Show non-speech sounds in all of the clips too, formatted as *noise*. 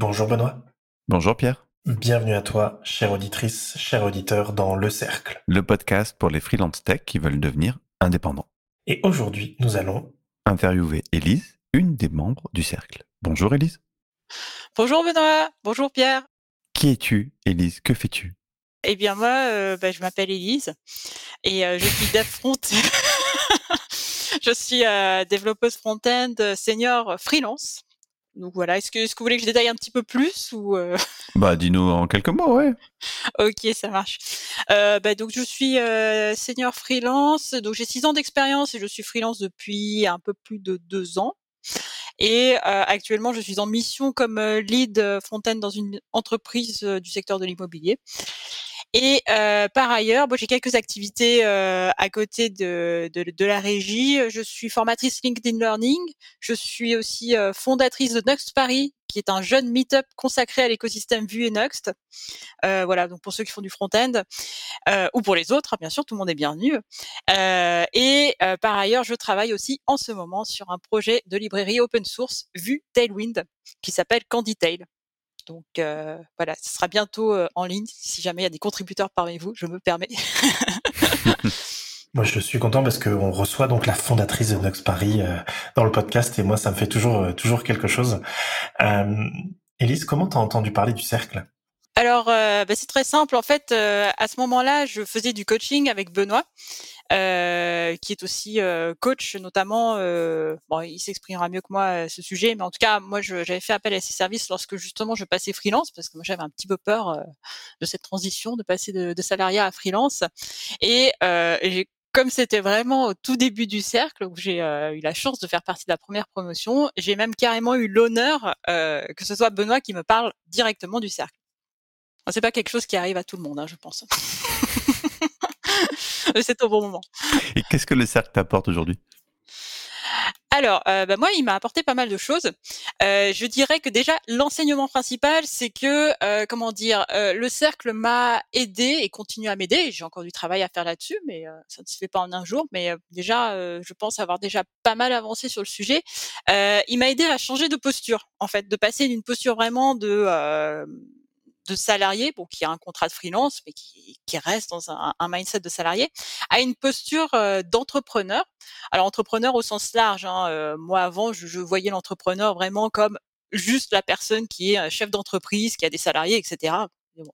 Bonjour Benoît. Bonjour Pierre. Bienvenue à toi, chère auditrice, cher auditeur, dans Le Cercle. Le podcast pour les freelance tech qui veulent devenir indépendants. Et aujourd'hui, nous allons interviewer Élise, une des membres du Cercle. Bonjour Élise. Bonjour Benoît. Bonjour Pierre. Qui es-tu, Élise? Que fais-tu? Eh bien moi, euh, bah, je m'appelle Élise et euh, je suis dev front. *laughs* je suis euh, développeuse front-end senior freelance. Donc voilà, est-ce que, est-ce que vous voulez que je détaille un petit peu plus ou euh? *laughs* Bah dis-nous en quelques mots, ouais. *laughs* ok, ça marche. Euh, bah, donc je suis euh, senior freelance, donc j'ai six ans d'expérience et je suis freelance depuis un peu plus de deux ans. Et actuellement, je suis en mission comme lead front-end dans une entreprise du secteur de l'immobilier. Et euh, par ailleurs, bon, j'ai quelques activités euh, à côté de, de, de, la régie. Je suis formatrice LinkedIn Learning. Je suis aussi euh, fondatrice de Next Paris, qui est un jeune meet-up consacré à l'écosystème Vue et Next. Euh, voilà, donc pour ceux qui font du front-end euh, ou pour les autres, hein, bien sûr, tout le monde est bienvenu. Euh, et par ailleurs, je travaille aussi en ce moment sur un projet de librairie open source Vue Tailwind qui s'appelle CandyTail. Donc euh, voilà, ce sera bientôt euh, en ligne. Si jamais il y a des contributeurs parmi vous, je me permets. *laughs* moi, je suis content parce qu'on reçoit donc la fondatrice de Nox Paris euh, dans le podcast et moi, ça me fait toujours toujours quelque chose. Elise, comment t'as entendu parler du cercle? Alors, bah, c'est très simple. En fait, à ce moment-là, je faisais du coaching avec Benoît euh, qui est aussi euh, coach, notamment. Euh, bon, il s'exprimera mieux que moi à ce sujet, mais en tout cas, moi, j'avais fait appel à ses services lorsque justement je passais freelance, parce que moi, j'avais un petit peu peur de cette transition, de passer de, de salariat à freelance. Et, et comme c'était vraiment au tout début du cercle, où j'ai eu la chance de faire partie de la première promotion, j'ai même carrément eu l'honneur que ce soit Benoît qui me parle directement du cercle. C'est pas quelque chose qui arrive à tout le monde, hein, je pense. C'est au bon moment. Et qu'est-ce que le cercle t'apporte aujourd'hui? Alors, euh, bah, moi, il m'a apporté pas mal de choses. Euh, je dirais que déjà, l'enseignement principal, c'est que, euh, comment dire, le cercle m'a aidé et continue à m'aider. J'ai encore du travail à faire là-dessus, mais ça ne se fait pas en un jour. Mais déjà, je pense avoir déjà pas mal avancé sur le sujet. il m'a aidé à changer de posture, en fait, de passer d'une posture vraiment de de salarié, bon, qui a un contrat de freelance, mais qui, qui reste dans un, un, mindset de salarié, à une posture euh, d'entrepreneur. Alors entrepreneur au sens large. Hein, euh, moi avant, je, je voyais l'entrepreneur vraiment comme juste la personne qui est chef d'entreprise, qui a des salariés, etc.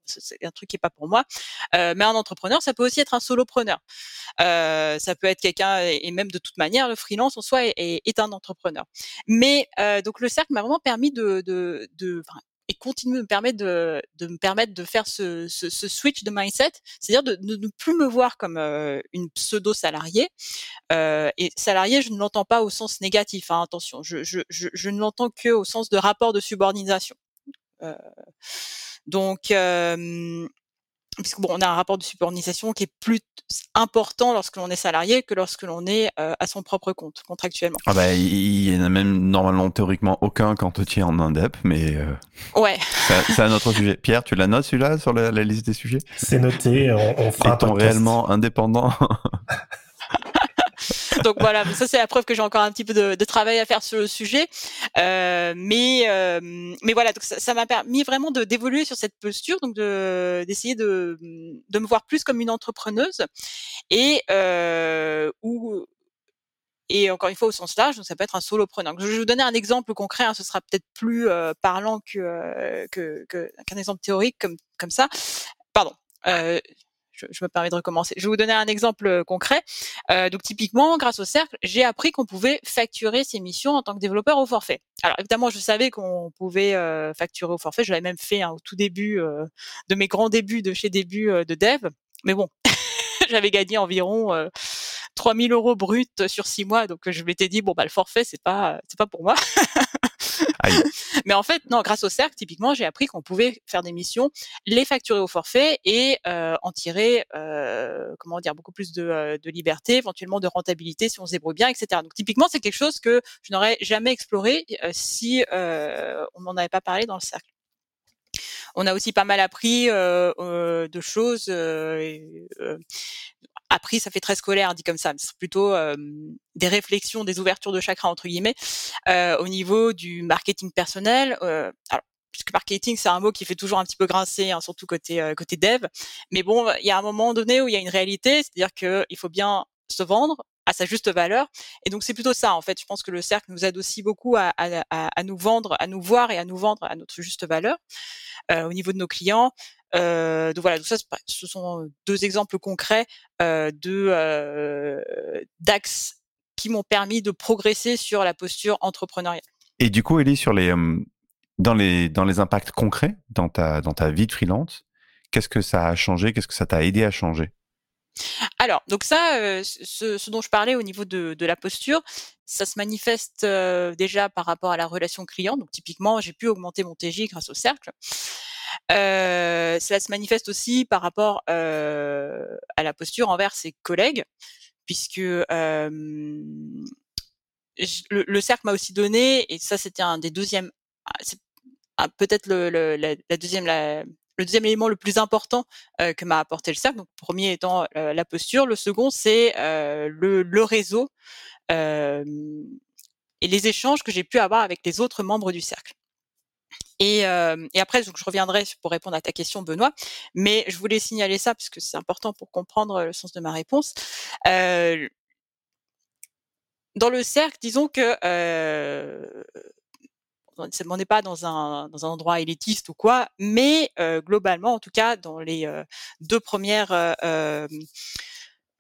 C'est un truc qui est pas pour moi. Euh, mais un entrepreneur, ça peut aussi être un solopreneur. Euh, ça peut être quelqu'un, et même de toute manière, le freelance en soi est, est, un entrepreneur. Mais euh, donc le cercle m'a vraiment permis de, de, de et continue de me permettre de, de me permettre de faire ce, ce, ce switch de mindset, c'est-à-dire de, de, ne plus me voir comme euh, une pseudo salariée. Euh, et salarié, je ne l'entends pas au sens négatif. Hein, attention, je, je, je, je ne l'entends que au sens de rapport de subordination. Euh, donc, puisque bon, on a un rapport de subordination qui est plus important lorsque l'on est salarié que lorsque l'on est euh, à son propre compte contractuellement. Ah bah il y en a même normalement théoriquement aucun quand tu es en indep, mais euh, ouais. C'est un autre *laughs* sujet. Pierre, tu la notes celui-là sur la, la, liste des sujets? C'est noté. On, on fera Est-on réellement indépendant? *laughs* *laughs* donc voilà, ça c'est la preuve que j'ai encore un petit peu de, de, travail à faire sur le sujet. Euh, mais euh, mais voilà, donc ça m'a permis vraiment de d'évoluer sur cette posture, donc de d'essayer de de me voir plus comme une entrepreneuse et euh, où et encore une fois au sens large, donc ça peut être un solopreneur. Je vais vous donner un exemple concret, hein, ce sera peut-être plus euh, parlant que euh, qu'un que, exemple théorique comme comme ça. Pardon. Euh, je, je, me permets de recommencer. Je vais vous donner un exemple euh, concret. Euh, donc typiquement, grâce au cercle, j'ai appris qu'on pouvait facturer ses missions en tant que développeur au forfait. Alors évidemment, je savais qu'on pouvait euh, facturer au forfait. Je l'avais même fait hein, au tout début euh, de mes grands débuts de chez début euh, de dev. Mais bon, *laughs* j'avais gagné environ 3000 euros bruts sur six mois, donc je m'étais dit bon bah le forfait c'est pas c'est pas pour moi. *laughs* *laughs* Mais en fait, non, grâce au cercle, typiquement, j'ai appris qu'on pouvait faire des missions, les facturer au forfait et euh, en tirer, euh, comment dire, beaucoup plus de, euh, de, liberté, éventuellement de rentabilité si on se débrouille bien, etc. Donc typiquement, c'est quelque chose que je n'aurais jamais exploré euh, si euh, on n'en avait pas parlé dans le cercle. On a aussi pas mal appris euh, de choses appris, ça fait très scolaire dit comme ça, mais c'est plutôt euh, des réflexions, des ouvertures de chakra entre guillemets euh, au niveau du marketing personnel. Euh, alors, puisque marketing c'est un mot qui fait toujours un petit peu grincer, hein, surtout côté côté dev. Mais bon, il y a un moment donné où il y a une réalité, c'est-à-dire qu'il faut bien se vendre à sa juste valeur. Et donc c'est plutôt ça en fait. Je pense que le cercle nous aide aussi beaucoup à, nous vendre, à nous voir et à nous vendre à notre juste valeur au niveau de nos clients. Euh, donc voilà, tout ça, ce sont deux exemples concrets euh, de euh, d'axes qui m'ont permis de progresser sur la posture entrepreneuriale. Et du coup, Elie, sur les dans les dans les impacts concrets dans ta dans ta vie de freelance, qu'est-ce que ça a changé Qu'est-ce que ça t'a aidé à changer? Alors, donc ça, ce, dont je parlais au niveau de, la posture, ça se manifeste déjà par rapport à la relation client. Donc typiquement, j'ai pu augmenter mon TJ grâce au cercle. Cela se manifeste aussi par rapport à la posture envers ses collègues, puisque le, le, cercle m'a aussi donné, et ça c'était un des deuxièmes, ah, peut-être le, le, la, deuxième, le deuxième élément le plus important euh, que m'a apporté le cercle. Donc, le premier étant euh, la posture, le second c'est euh, le, réseau et les échanges que j'ai pu avoir avec les autres membres du cercle. Et, et, après, donc, je reviendrai pour répondre à ta question, Benoît, mais je voulais signaler ça parce que c'est important pour comprendre le sens de ma réponse. Dans le cercle, disons que on n'est pas dans un, dans un endroit élitiste ou quoi, mais euh, globalement, en tout cas, dans les euh, deux premières euh,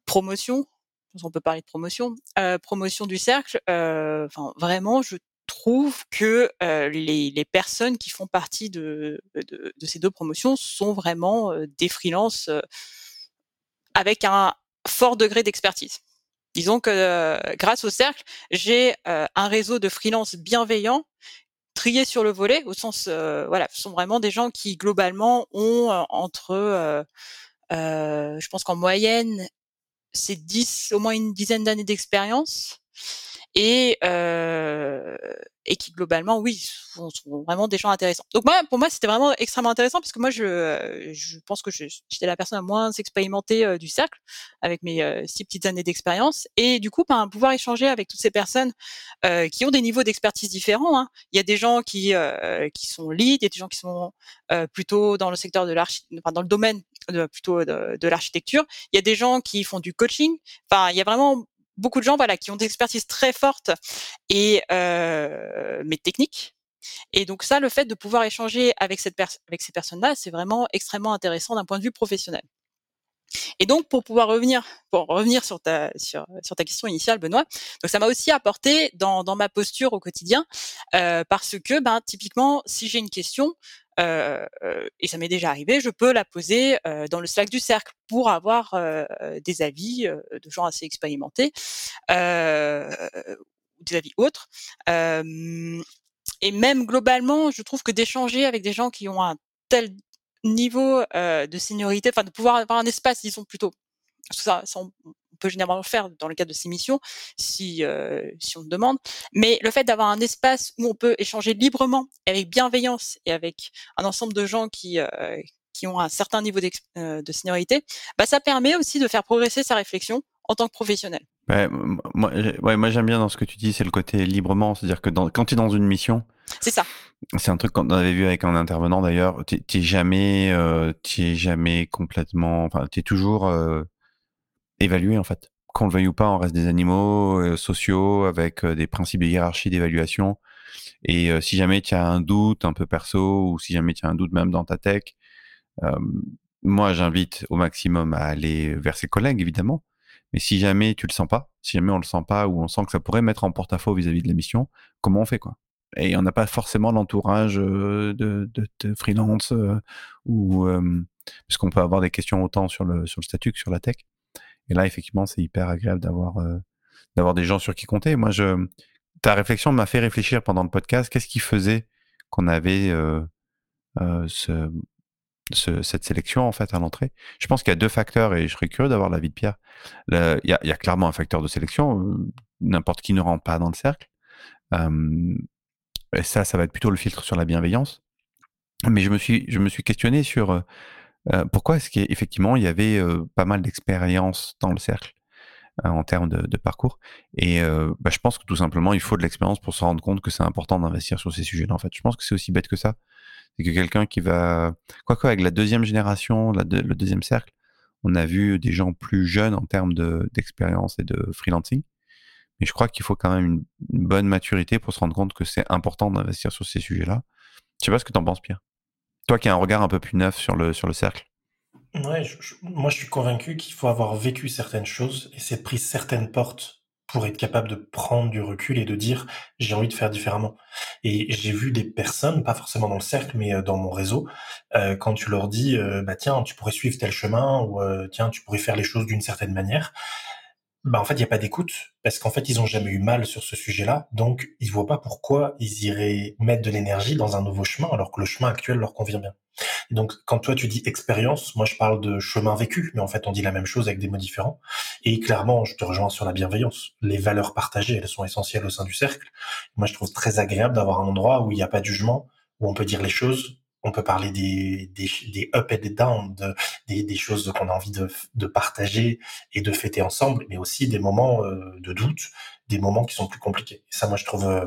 promotions, on peut parler de promotion, promotion du cercle, vraiment, je trouve que les, les, personnes qui font partie de, de, ces deux promotions sont vraiment des freelances avec un fort degré d'expertise. Disons que grâce au cercle, j'ai un réseau de freelances bienveillants triés sur le volet, au sens, voilà, ce sont vraiment des gens qui globalement ont entre, je pense qu'en moyenne, c'est 10, au moins une dizaine d'années d'expérience et euh, et qui globalement oui sont, vraiment des gens intéressants. Donc moi pour moi c'était vraiment extrêmement intéressant parce que moi je je pense que j'étais la personne la moins expérimentée du cercle avec mes six petites années d'expérience et du coup ben, pouvoir échanger avec toutes ces personnes qui ont des niveaux d'expertise différents. Hein. Il y a des gens qui qui sont lead, il y a des gens qui sont plutôt dans le secteur de l'archi, enfin, dans le domaine de, plutôt de, de l'architecture. Il y a des gens qui font du coaching. Enfin il y a vraiment beaucoup de gens voilà qui ont des expertises très fortes et euh, mais techniques. Et donc ça, le fait de pouvoir échanger avec cette avec ces personnes-là, c'est vraiment extrêmement intéressant d'un point de vue professionnel. Et donc, pour pouvoir revenir, pour revenir sur ta question initiale, Benoît, donc ça m'a aussi apporté dans, ma posture au quotidien, euh, parce que, ben, typiquement, si j'ai une question, et ça m'est déjà arrivé, je peux la poser euh, dans le Slack du cercle pour avoir euh, des avis de gens assez expérimentés, des avis autres. et même globalement, je trouve que d'échanger avec des gens qui ont un tel niveau de seniorité, enfin de pouvoir avoir un espace, disons plutôt, ça, ça on, peut généralement le faire dans le cadre de ces missions, si, euh, si on le demande. Mais le fait d'avoir un espace où on peut échanger librement, avec bienveillance et avec un ensemble de gens qui, euh, qui ont un certain niveau euh, de seniorité, bah, ça permet aussi de faire progresser sa réflexion en tant que professionnel. Ouais, moi, ouais, moi j'aime bien dans ce que tu dis, c'est le côté librement, c'est-à-dire que dans, quand tu es dans une mission, c'est ça. C'est un truc qu'on avait vu avec un intervenant d'ailleurs. Tu n'es jamais, euh, es jamais complètement, enfin, tu es toujours euh, évalué en fait. Qu'on le veuille ou pas, on reste des animaux euh, sociaux avec euh, des principes de hiérarchie d'évaluation. Et euh, si jamais tu as un doute un peu perso ou si jamais tu as un doute même dans ta tech, moi j'invite au maximum à aller vers ses collègues évidemment. Mais si jamais tu le sens pas, si jamais on le sent pas ou on sent que ça pourrait mettre en porte-à-faux vis-à-vis de la mission, comment on fait quoi? Et on n'a pas forcément l'entourage de, freelance ou parce qu'on peut avoir des questions autant sur le sur le statut que sur la tech. Et là, effectivement, c'est hyper agréable d'avoir euh, d'avoir des gens sur qui compter. Moi, je, ta réflexion m'a fait réfléchir pendant le podcast. Qu'est-ce qui faisait qu'on avait euh, euh, ce, ce, cette sélection en fait à l'entrée? Je pense qu'il y a deux facteurs et je serais curieux d'avoir l'avis de Pierre. il, y y, a, clairement un facteur de sélection. N'importe qui ne rentre pas dans le cercle. Et ça, ça va être plutôt le filtre sur la bienveillance. Mais je me suis, je me suis questionné sur euh, pourquoi est-ce qu'effectivement il y avait pas mal d'expérience dans le cercle en termes de, parcours? Et bah, je pense que tout simplement il faut de l'expérience pour se rendre compte que c'est important d'investir sur ces sujets-là. En fait, je pense que c'est aussi bête que ça. C'est que quelqu'un qui va, quoi quoi, avec la deuxième génération, le deuxième cercle, on a vu des gens plus jeunes en termes d'expérience et de freelancing. Mais je crois qu'il faut quand même une, bonne maturité pour se rendre compte que c'est important d'investir sur ces sujets-là. Je sais pas ce que tu en penses, Pierre. Toi qui as un regard un peu plus neuf sur le, sur le cercle. Ouais, moi je suis convaincu qu'il faut avoir vécu certaines choses et s'être pris certaines portes pour être capable de prendre du recul et de dire j'ai envie de faire différemment. Et j'ai vu des personnes, pas forcément dans le cercle, mais euh, dans mon réseau, euh, quand tu leur dis euh, bah tiens tu pourrais suivre tel chemin ou tiens tu pourrais faire les choses d'une certaine manière, bah en fait il y a pas d'écoute parce qu'en fait ils ont jamais eu mal sur ce sujet-là, donc ils voient pas pourquoi ils iraient mettre de l'énergie dans un nouveau chemin alors que le chemin actuel leur convient bien. donc, quand toi tu dis expérience, moi je parle de chemin vécu, mais en fait on dit la même chose avec des mots différents. Et clairement, je te rejoins sur la bienveillance. Les valeurs partagées, elles sont essentielles au sein du cercle. Moi, je trouve très agréable d'avoir un endroit où il n'y a pas de jugement, où on peut dire les choses, on peut parler des, des, des up et des down, de, des, des choses qu'on a envie de, de, partager et de fêter ensemble, mais aussi des moments euh, de doute, des moments qui sont plus compliqués. Ça, moi, je trouve, euh,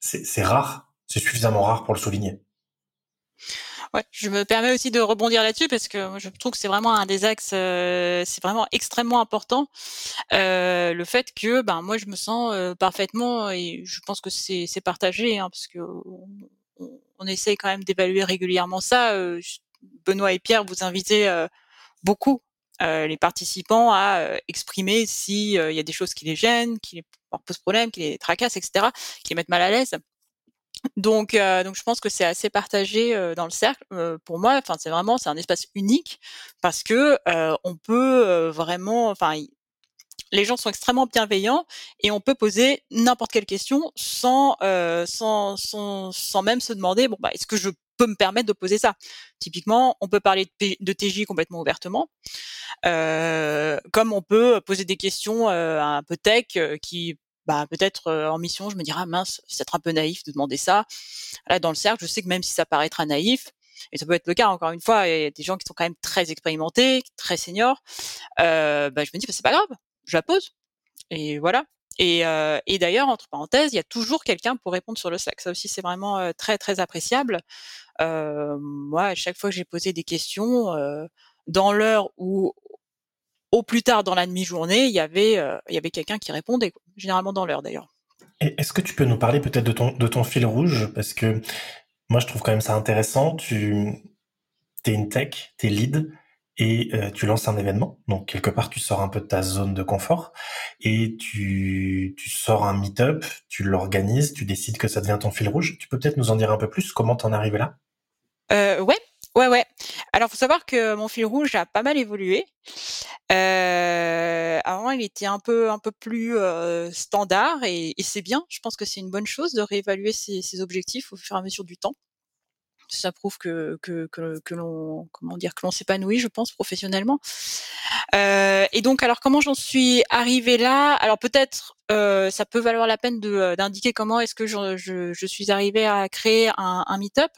c'est rare, c'est suffisamment rare pour le souligner. Ouais, je me permets aussi de rebondir là-dessus parce que je trouve que c'est vraiment un des axes, euh, c'est vraiment extrêmement important. Le fait que, ben moi, je me sens parfaitement et je pense que c'est partagé hein, parce que essaye quand même d'évaluer régulièrement ça. Benoît et Pierre, vous invitez beaucoup les participants à exprimer s'il y a des choses qui les gênent, qui les posent problème, qui les tracassent, etc., qui les mettent mal à l'aise. Donc, euh, je pense que c'est assez partagé euh, dans le cercle. Euh, pour moi, c'est vraiment un espace unique parce que on peut vraiment, enfin, les gens sont extrêmement bienveillants et on peut poser n'importe quelle question sans, sans, sans, sans même se demander, bon, bah, est-ce que je peux me permettre de poser ça? Typiquement, on peut parler de, de TJ complètement ouvertement, comme on peut poser des questions un peu tech qui bah, peut-être en mission, je me dirais, ah, mince, c'est être un peu naïf de demander ça. Là, dans le cercle, je sais que même si ça paraîtra naïf, et ça peut être le cas encore une fois, il y a des gens qui sont quand même très expérimentés, très seniors, euh, bah, je me dis, bah, c'est pas grave, je la pose. Et voilà. Euh, et d'ailleurs, entre parenthèses, il y a toujours quelqu'un pour répondre sur le Slack. Ça aussi, c'est vraiment très, très appréciable. Euh, moi, à chaque fois que j'ai posé des questions, dans l'heure où au plus tard dans la demi-journée, il y avait, euh, il avait quelqu'un qui répondait, généralement dans l'heure d'ailleurs. Est-ce que tu peux nous parler peut-être de ton, de ton fil rouge? Parce que moi, je trouve quand même ça intéressant. Tu es une tech, tu es lead et euh, tu lances un événement. Donc, quelque part, tu sors un peu de ta zone de confort et tu, tu sors un meet-up, tu l'organises, tu décides que ça devient ton fil rouge. Tu peux peut-être nous en dire un peu plus? Comment t'en es arrivé là? Euh, Ouais, Ouais, ouais. Alors, faut savoir que mon fil rouge a pas mal évolué. Euh, avant, il était un peu, un peu plus euh, standard et, et c'est bien. Je pense que c'est une bonne chose de réévaluer ses, ses objectifs au fur et à mesure du temps ça prouve que que que, que l'on comment dire que l'on s'épanouit, je pense professionnellement. Euh, et donc, alors comment j'en suis arrivée là? Alors peut-être euh, ça peut valoir la peine euh, d'indiquer comment est-ce que je, je, je, suis arrivée à créer un, un meet-up.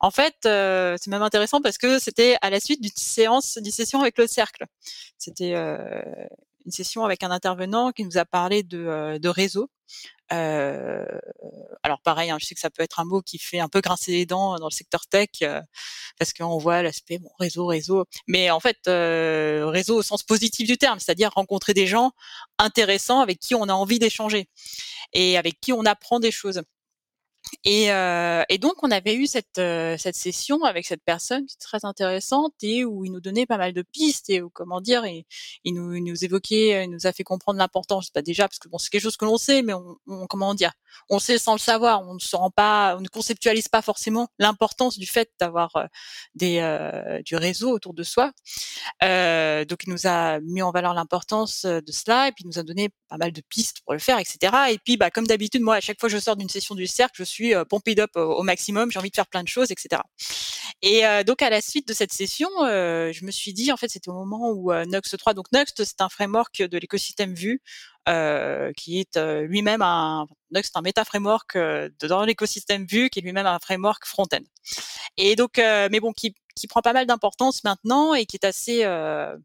En fait, euh, c'est même intéressant parce que c'était à la suite d'une séance, d'une session avec le cercle. C'était euh, une session avec un intervenant qui nous a parlé de, euh, de réseau. Alors pareil, hein, je sais que ça peut être un mot qui fait un peu grincer les dents dans le secteur tech parce qu'on voit l'aspect bon réseau, réseau, mais en fait réseau au sens positif du terme, c'est-à-dire rencontrer des gens intéressants avec qui on a envie d'échanger et avec qui on apprend des choses. Et, euh, et, donc, on avait eu cette, euh, cette session avec cette personne qui est très intéressante et où il nous donnait pas mal de pistes et où, comment dire, il, nous, il nous évoquait, il nous a fait comprendre l'importance, pas déjà parce que bon, c'est quelque chose que l'on sait, mais on, comment dire, on sait sans le savoir, on ne se rend pas, on ne conceptualise pas forcément l'importance du fait d'avoir euh, des euh, du réseau autour de soi. Euh, donc, il nous a mis en valeur l'importance de cela et puis il nous a donné pas mal de pistes pour le faire, etc. Et puis, bah, comme d'habitude, moi, à chaque fois que je sors d'une session du cercle, je suis euh, pompé up au, maximum, j'ai envie de faire plein de choses, etc. Et euh, donc, à la suite de cette session, euh, je me suis dit, en fait, c'était au moment où Nuxt 3, donc Nuxt, c'est un framework de l'écosystème Vue, qui est lui-même un Nuxt, un méta framework dans l'écosystème Vue, qui est lui-même un framework front-end. Et donc, mais bon, qui qui prend pas mal d'importance maintenant et qui est assez euh,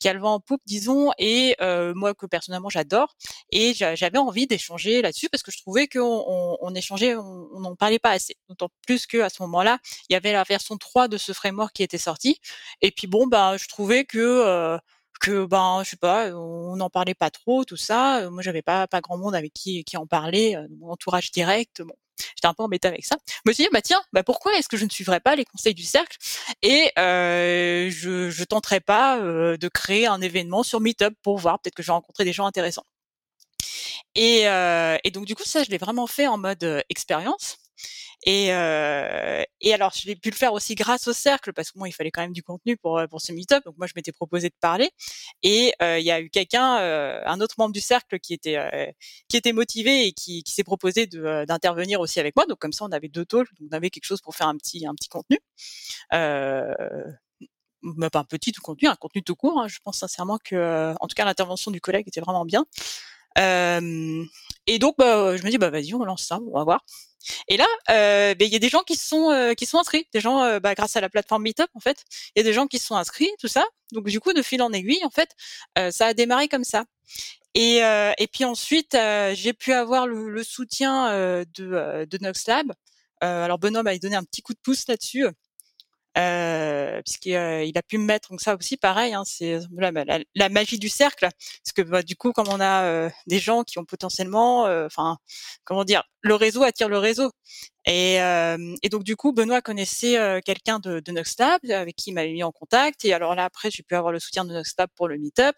qui a le vent en poupe, disons, et euh, moi que personnellement j'adore. Et j'avais envie d'échanger là-dessus parce que je trouvais qu'on on, on échangeait, on n'en parlait pas assez. D'autant plus que à ce moment-là, il y avait la version 3 de ce framework qui était sortie. Et puis bon, bah, je trouvais que euh, que ben je sais pas, on n'en parlait pas trop, tout ça. Moi, j'avais pas pas grand monde avec qui qui en parlait, mon entourage direct. Bon, j'étais un peu embêtée avec ça. Je me suis dit bah tiens, bah pourquoi est-ce que je ne suivrais pas les conseils du cercle et euh, je je tenterais pas euh, de créer un événement sur Meetup pour voir peut-être que je vais rencontrer des gens intéressants. Et, euh, et donc du coup ça je l'ai vraiment fait en mode expérience. Et, euh, et alors, je l'ai pu le faire aussi grâce au cercle, parce que moi, il fallait quand même du contenu pour, pour ce meet-up. Donc moi, je m'étais proposé de parler. Et euh, il y a eu quelqu'un, euh, un autre membre du cercle qui était, euh, qui était motivé et qui, qui s'est proposé d'intervenir aussi avec moi. Donc comme ça, on avait deux talks, donc on avait quelque chose pour faire un petit, un petit contenu. Euh, pas un petit tout contenu, un contenu tout court. Hein. Je pense sincèrement que, en tout cas, l'intervention du collègue était vraiment bien. Euh, et donc, bah, je me dis, bah vas-y, on lance ça, on va voir. Et là, euh, ben, il y a des gens qui sont euh, qui sont inscrits, des gens euh, bah, grâce à la plateforme Meetup en fait, il y a des gens qui sont inscrits, tout ça. Donc du coup, de fil en aiguille, en fait, ça a démarré comme ça. Et, puis ensuite, j'ai pu avoir le, le soutien de, de Noxlab. alors Benoît m'a donné un petit coup de pouce là-dessus euh, puisqu'il euh, a pu me mettre donc ça aussi pareil hein, c'est la, la, magie du cercle. Parce que bah, du coup comme on a euh, des gens qui ont potentiellement euh, enfin comment dire le réseau attire le réseau. Et, et donc du coup Benoît connaissait quelqu'un de, de avec qui il m'avait mis en contact. Et alors là après j'ai pu avoir le soutien de Noxlab pour le meet-up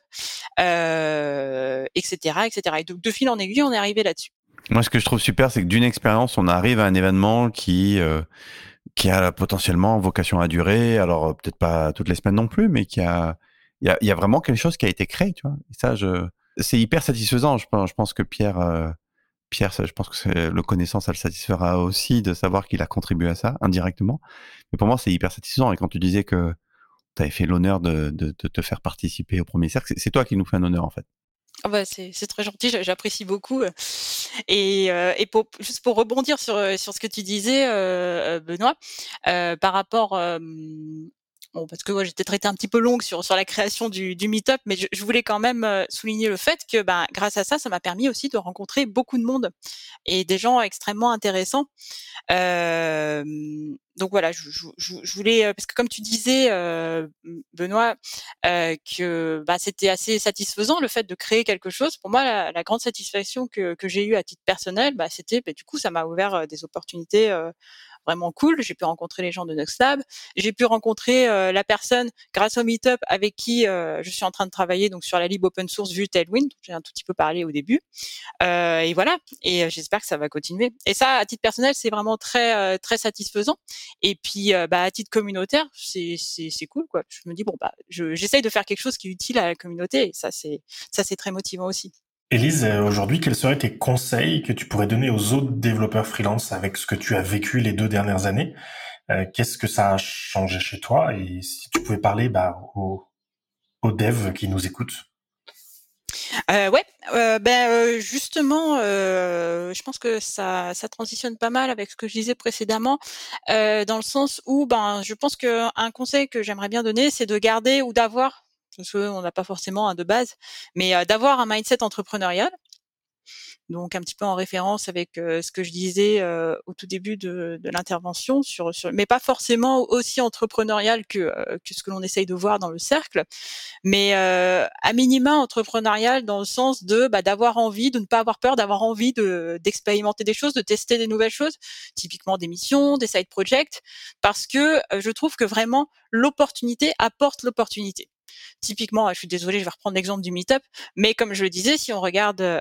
etc etc et donc de fil en aiguille on est arrivé là-dessus. Moi ce que je trouve super c'est que d'une expérience on arrive à un événement qui qui a potentiellement vocation à durer. Alors euh, peut-être pas toutes les semaines non plus, mais qui a il y a, vraiment quelque chose qui a été créé, tu vois. Ça, je, c'est hyper satisfaisant. Je pense, je pense que Pierre, euh, Pierre, je pense que le connaissant, ça le satisfera aussi de savoir qu'il a contribué à ça indirectement. Mais pour moi, c'est hyper satisfaisant. Et quand tu disais que tu avais fait l'honneur de, de, te faire participer au premier cercle, c'est toi qui nous fais un honneur en fait. Ah bah c'est très gentil, j'apprécie beaucoup. Et, et pour, juste pour rebondir sur, sur ce que tu disais, euh, Benoît, euh, par rapport Bon, parce que moi, j'étais traité un petit peu longue sur, sur la création du, du meet-up, mais je, je, voulais quand même souligner le fait que ben, grâce à ça, ça m'a permis aussi de rencontrer beaucoup de monde et des gens extrêmement intéressants. Euh, donc voilà, je, je, je, voulais, parce que comme tu disais, euh, Benoît, euh, que bah, c'était assez satisfaisant le fait de créer quelque chose. Pour moi, la, la grande satisfaction que, que j'ai eue à titre personnel, bah, c'était, bah, du coup, ça m'a ouvert des opportunités vraiment cool. J'ai pu rencontrer les gens de Noxlab. J'ai pu rencontrer euh, la personne grâce au Meetup avec qui euh, je suis en train de travailler donc sur la lib open source vue Tailwind. J'ai un tout petit peu parlé au début. Euh, et voilà. Et j'espère que ça va continuer. Et ça, à titre personnel, c'est vraiment très très satisfaisant. Et puis, bah, à titre communautaire, c'est c'est cool quoi. Je me dis bon bah, j'essaye de faire quelque chose qui est utile à la communauté. Et ça c'est ça c'est très motivant aussi. Élise, euh, aujourd'hui, quels seraient tes conseils que tu pourrais donner aux autres développeurs freelance avec ce que tu as vécu les deux dernières années? Euh, Qu'est-ce que ça a changé chez toi? Et si tu pouvais parler bah, aux, devs qui nous écoutent. Euh, ouais, euh, ben justement, je pense que ça, ça transitionne pas mal avec ce que je disais précédemment, dans le sens où, ben, je pense que un conseil que j'aimerais bien donner, c'est de garder ou d'avoir parce qu'on n'a pas forcément un de base, mais d'avoir un mindset entrepreneurial. Donc un petit peu en référence avec ce que je disais au tout début de, l'intervention, sur, sur, mais pas forcément aussi entrepreneurial que, que ce que l'on essaye de voir dans le cercle, mais à minima entrepreneurial dans le sens de bah, d'avoir envie, de ne pas avoir peur, d'avoir envie de d'expérimenter des choses, de tester des nouvelles choses, typiquement des missions, des side projects, parce que je trouve que vraiment l'opportunité apporte l'opportunité. Typiquement, je suis désolée, je vais reprendre l'exemple du meetup, mais comme je le disais, si on regarde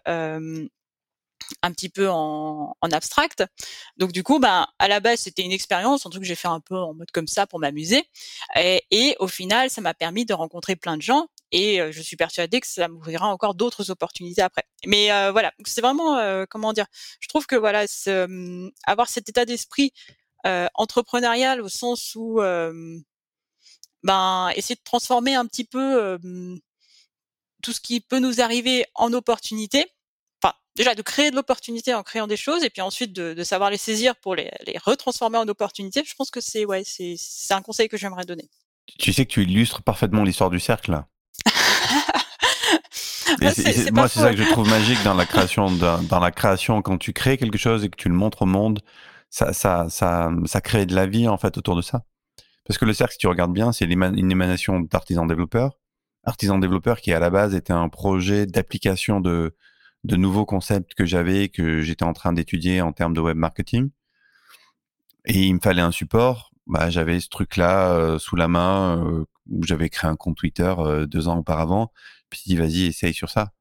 un petit peu en, en, abstract. Donc du coup, ben à la base c'était une expérience, un truc que j'ai fait un peu en mode comme ça pour m'amuser, et, et, au final ça m'a permis de rencontrer plein de gens. Et je suis persuadée que ça m'ouvrira encore d'autres opportunités après. Mais euh, voilà, c'est vraiment euh, comment dire. Je trouve que voilà, avoir cet état d'esprit entrepreneurial au sens où ben essayer de transformer un petit peu tout ce qui peut nous arriver en opportunité. Enfin, déjà de créer de l'opportunité en créant des choses et puis ensuite de, savoir les saisir pour les, les retransformer en opportunités. Je pense que c'est ouais, c'est un conseil que j'aimerais donner. Tu sais que tu illustres parfaitement l'histoire du cercle *laughs* moi, c'est ça que je trouve magique dans la création, dans, la création, quand tu crées quelque chose et que tu le montres au monde, ça, ça, ça, ça crée de la vie en fait autour de ça. Parce que le cercle, si tu regardes bien, c'est une émanation d'artisans développeurs. Artisans développeurs qui à la base était un projet d'application de, de nouveaux concepts que j'avais, que j'étais en train d'étudier en termes de web marketing. Et il me fallait un support. Bah, j'avais ce truc-là euh, sous la main euh, où j'avais créé un compte Twitter euh, deux ans auparavant. Puis dit vas-y, essaye sur ça.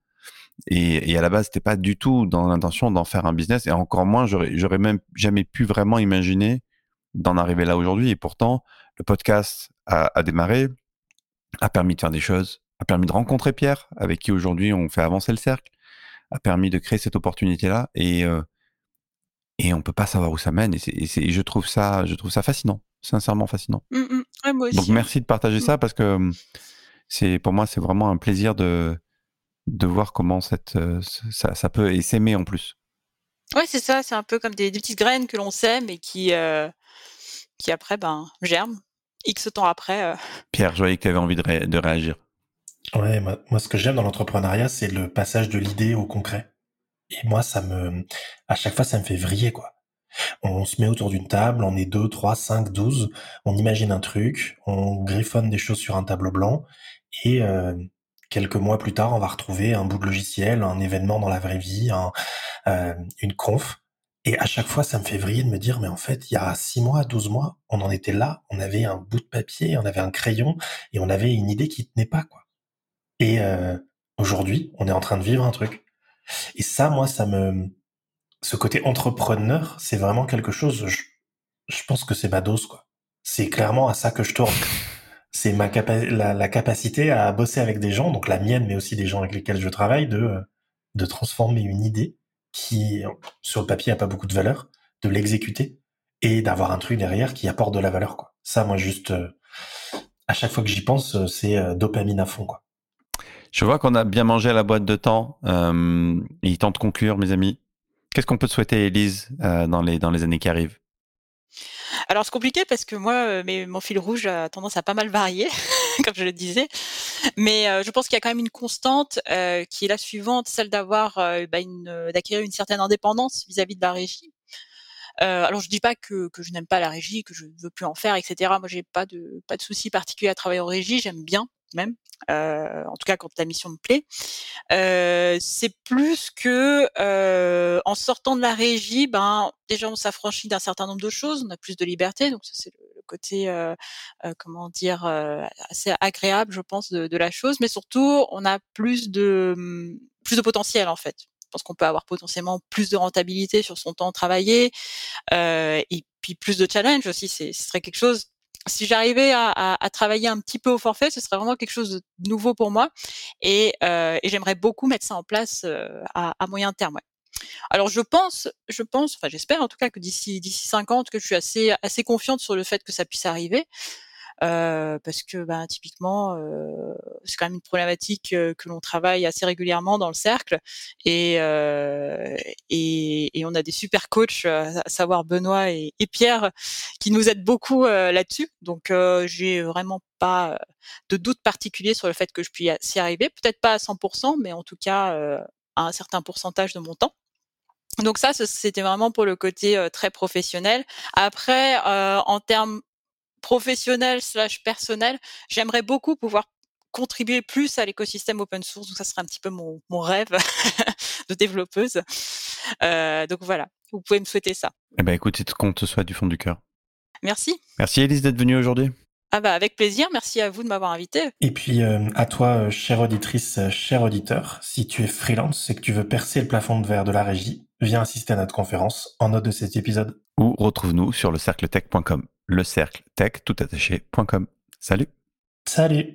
Et, et à la base, c'était pas du tout dans l'intention d'en faire un business. Et encore moins, j'aurais même jamais pu vraiment imaginer d'en arriver là aujourd'hui. Et pourtant, le podcast a, a démarré, a permis de faire des choses, a permis de rencontrer Pierre, avec qui aujourd'hui on fait avancer le cercle, a permis de créer cette opportunité-là. Et, euh, et on peut pas savoir où ça mène. Et, et, je trouve ça, je trouve ça fascinant, sincèrement fascinant. Mmh, mmh. Donc merci de partager mmh. ça parce que c'est pour moi c'est vraiment un plaisir de de voir comment cette euh, ça, ça peut s'aimer en plus. Ouais, c'est ça. C'est un peu comme des, petites graines que l'on sème et qui euh, qui après ben germent. X temps après. Pierre, je voyais que tu avais envie de, de réagir. Ouais, moi, ce que j'aime dans l'entrepreneuriat, c'est le passage de l'idée au concret. Et moi, ça me, à chaque fois, ça me fait vriller, quoi. On se met autour d'une table, on est deux, trois, cinq, douze, on imagine un truc, on griffonne des choses sur un tableau blanc, et euh, quelques mois plus tard, on va retrouver un bout de logiciel, un événement dans la vraie vie, euh, une conf. Et à chaque fois, ça me fait vriller de me dire, mais en fait, il y a six mois, douze mois, on en était là, on avait un bout de papier, on avait un crayon, et on avait une idée qui tenait pas, quoi. Et euh, aujourd'hui, on est en train de vivre un truc. Et ça, moi, ça me, ce côté entrepreneur, c'est vraiment quelque chose. Je, je pense que c'est ma dose, quoi. C'est clairement à ça que je tourne. C'est ma la, la, capacité à bosser avec des gens, donc la mienne, mais aussi des gens avec lesquels je travaille, de de transformer une idée qui, sur le papier, a pas beaucoup de valeur, de l'exécuter et d'avoir un truc derrière qui apporte de la valeur, quoi. Ça, moi, juste, euh, à chaque fois que j'y pense, euh, c'est euh, dopamine à fond, quoi. Je vois qu'on a bien mangé à la boîte de temps. Euh, il est temps de conclure, mes amis. Qu'est-ce qu'on peut souhaiter, Elise, euh, dans, les, dans les années qui arrivent? Alors c'est compliqué parce que moi, mais mon fil rouge a tendance à pas mal varier, *laughs* *laughs* comme je le disais. Mais euh, je pense qu'il y a quand même une constante euh, qui est la suivante, celle d'avoir, bah, une, d'acquérir une certaine indépendance vis-à-vis de la régie. alors je dis pas que, que je n'aime pas la régie, que je ne veux plus en faire, etc. Moi j'ai pas de pas de souci particulier à travailler en régie, j'aime bien même, euh, en tout cas quand la mission me plaît. Euh, c'est plus que euh, en sortant de la régie, ben déjà on s'affranchit d'un certain nombre de choses, on a plus de liberté, donc ça c'est le, côté comment dire assez agréable, je pense, de, de, la chose, mais surtout on a plus de hum, plus de potentiel en fait. Je pense qu'on peut avoir potentiellement plus de rentabilité sur son temps travaillé et puis plus de challenge aussi. C'est ce serait quelque chose si j'arrivais à, à, travailler un petit peu au forfait, ce serait vraiment quelque chose de nouveau pour moi. Et, euh, et j'aimerais beaucoup mettre ça en place euh, à, à, moyen terme. Ouais. Alors je pense, je pense, enfin j'espère en tout cas que d'ici d'ici 50, que je suis assez assez confiante sur le fait que ça puisse arriver. Euh, parce que ben, typiquement, euh, c'est quand même une problématique euh, que l'on travaille assez régulièrement dans le cercle, et, euh, et, et, on a des super coachs, à savoir Benoît et, et Pierre, qui nous aident beaucoup là-dessus. Donc, j'ai vraiment pas de doute particulier sur le fait que je puisse y arriver. Peut-être pas à 100%, mais en tout cas à un certain pourcentage de mon temps. Donc ça, c'était vraiment pour le côté très professionnel. Après, euh, en termes professionnel slash personnel, j'aimerais beaucoup pouvoir contribuer plus à l'écosystème open source. Donc ça serait un petit peu mon, mon rêve *laughs* de développeuse. Euh, donc voilà, vous pouvez me souhaiter ça. Eh ben écoute, c'est qu'on te souhaite du fond du cœur. Merci. Merci Elise d'être venue aujourd'hui. Ah bah avec plaisir, merci à vous de m'avoir invité. Et puis euh, à toi, euh, chère auditrice, euh, cher auditeur, si tu es freelance et que tu veux percer le plafond de verre de la régie, viens assister à notre conférence en note de cet épisode. Ou retrouve-nous sur le cercletech.com le cercle tech tout attaché.com. Salut. Salut.